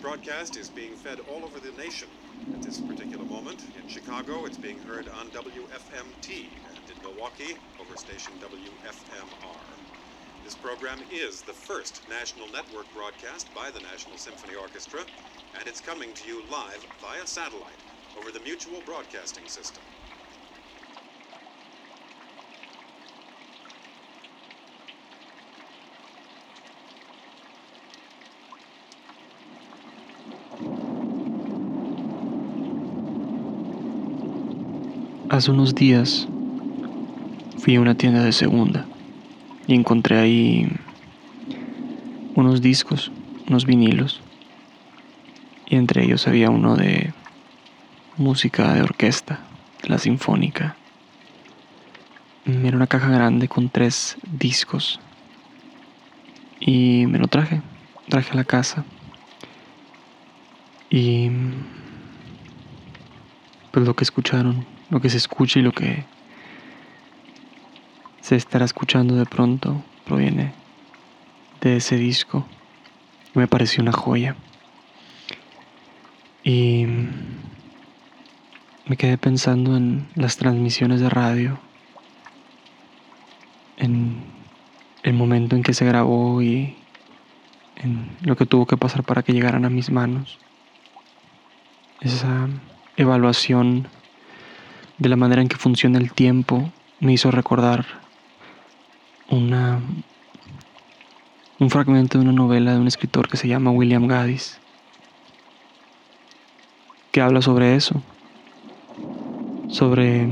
broadcast is being fed all over the nation. At this particular moment, in Chicago, it's being heard on WFMT, and in Milwaukee, over station WFMR. This program is the first national network broadcast by the National Symphony Orchestra, and it's coming to you live via satellite over the Mutual Broadcasting System. Hace unos días fui a una tienda de segunda y encontré ahí unos discos, unos vinilos. Y entre ellos había uno de música de orquesta, de la sinfónica. Era una caja grande con tres discos. Y me lo traje, traje a la casa. Y pues lo que escucharon lo que se escucha y lo que se estará escuchando de pronto proviene de ese disco. Me pareció una joya. Y me quedé pensando en las transmisiones de radio, en el momento en que se grabó y en lo que tuvo que pasar para que llegaran a mis manos. Esa evaluación de la manera en que funciona el tiempo me hizo recordar una, un fragmento de una novela de un escritor que se llama William Gaddis, que habla sobre eso, sobre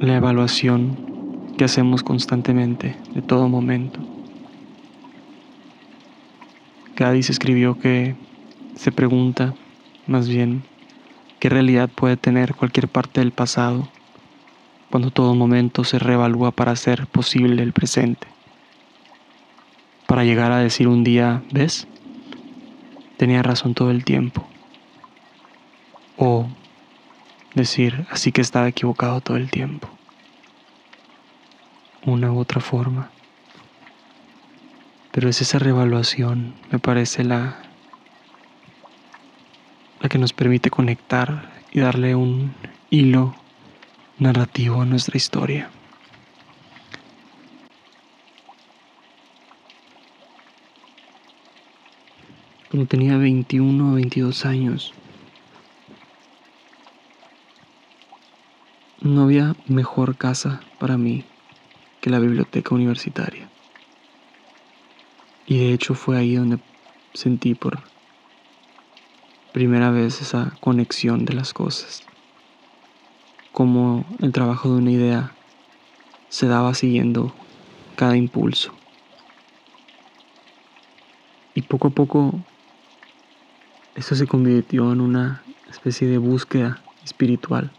la evaluación que hacemos constantemente de todo momento. Gaddis escribió que se pregunta, más bien, qué realidad puede tener cualquier parte del pasado cuando todo momento se reevalúa para hacer posible el presente. Para llegar a decir un día, ¿ves? Tenía razón todo el tiempo. O decir, así que estaba equivocado todo el tiempo. Una u otra forma. Pero es esa reevaluación, me parece la la que nos permite conectar y darle un hilo narrativo a nuestra historia. Cuando tenía 21 o 22 años, no había mejor casa para mí que la biblioteca universitaria. Y de hecho fue ahí donde sentí por primera vez esa conexión de las cosas. Como el trabajo de una idea se daba siguiendo cada impulso. Y poco a poco eso se convirtió en una especie de búsqueda espiritual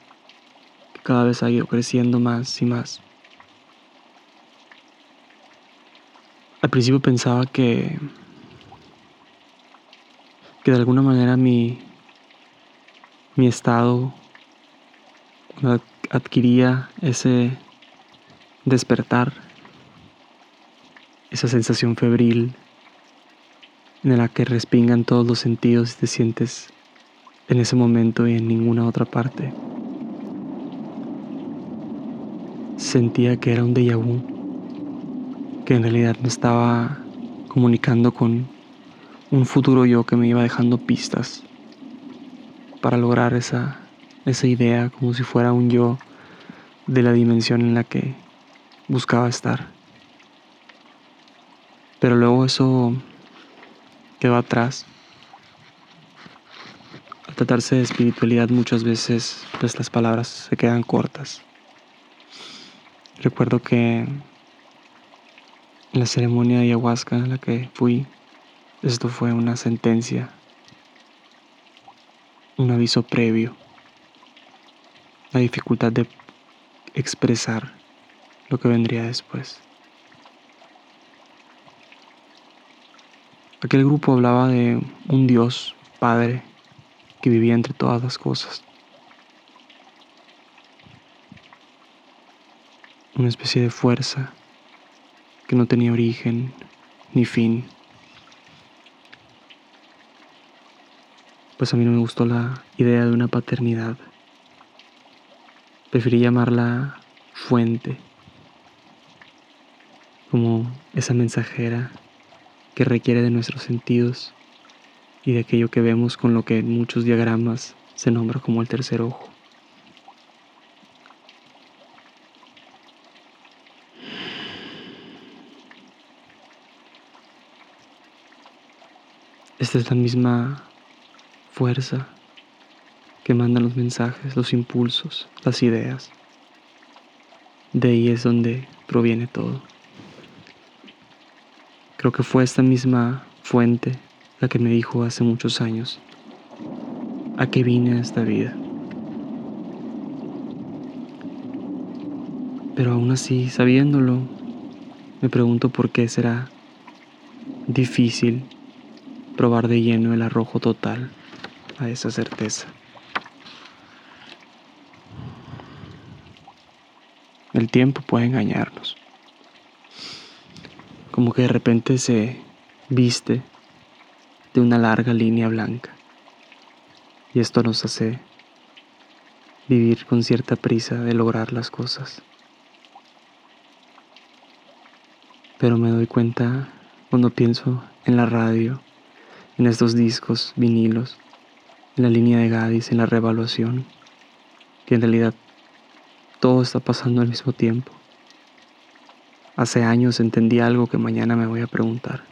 que cada vez ha ido creciendo más y más. Al principio pensaba que que de alguna manera mi, mi estado adquiría ese despertar, esa sensación febril en la que respingan todos los sentidos y te sientes en ese momento y en ninguna otra parte. Sentía que era un déjà vu, que en realidad me estaba comunicando con un futuro yo que me iba dejando pistas para lograr esa, esa idea como si fuera un yo de la dimensión en la que buscaba estar. Pero luego eso quedó atrás. Al tratarse de espiritualidad muchas veces pues las palabras se quedan cortas. Recuerdo que en la ceremonia de ayahuasca en la que fui esto fue una sentencia, un aviso previo, la dificultad de expresar lo que vendría después. Aquel grupo hablaba de un Dios Padre que vivía entre todas las cosas. Una especie de fuerza que no tenía origen ni fin pues a mí no me gustó la idea de una paternidad. Preferí llamarla fuente, como esa mensajera que requiere de nuestros sentidos y de aquello que vemos con lo que en muchos diagramas se nombra como el tercer ojo. Esta es la misma fuerza que manda los mensajes, los impulsos, las ideas. De ahí es donde proviene todo. Creo que fue esta misma fuente la que me dijo hace muchos años a qué vine a esta vida. Pero aún así, sabiéndolo, me pregunto por qué será difícil probar de lleno el arrojo total a esa certeza. El tiempo puede engañarnos. Como que de repente se viste de una larga línea blanca. Y esto nos hace vivir con cierta prisa de lograr las cosas. Pero me doy cuenta cuando pienso en la radio en estos discos vinilos, en la línea de Gadis, en la revaluación, que en realidad todo está pasando al mismo tiempo. Hace años entendí algo que mañana me voy a preguntar.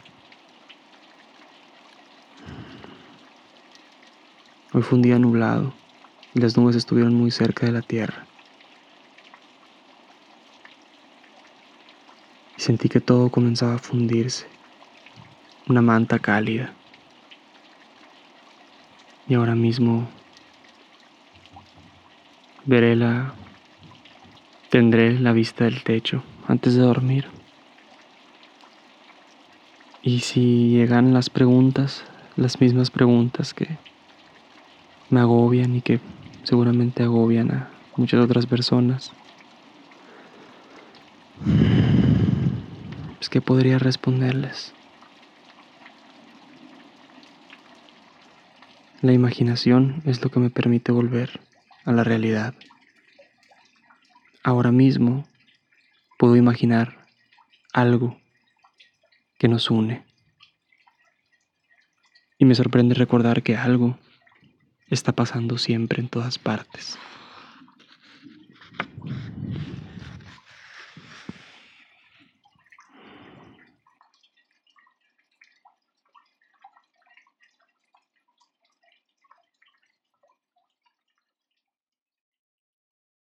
Hoy fue un día nublado y las nubes estuvieron muy cerca de la tierra. Y sentí que todo comenzaba a fundirse, una manta cálida. Y ahora mismo veré la... tendré la vista del techo antes de dormir. Y si llegan las preguntas, las mismas preguntas que me agobian y que seguramente agobian a muchas otras personas, pues que podría responderles. La imaginación es lo que me permite volver a la realidad. Ahora mismo puedo imaginar algo que nos une. Y me sorprende recordar que algo está pasando siempre en todas partes.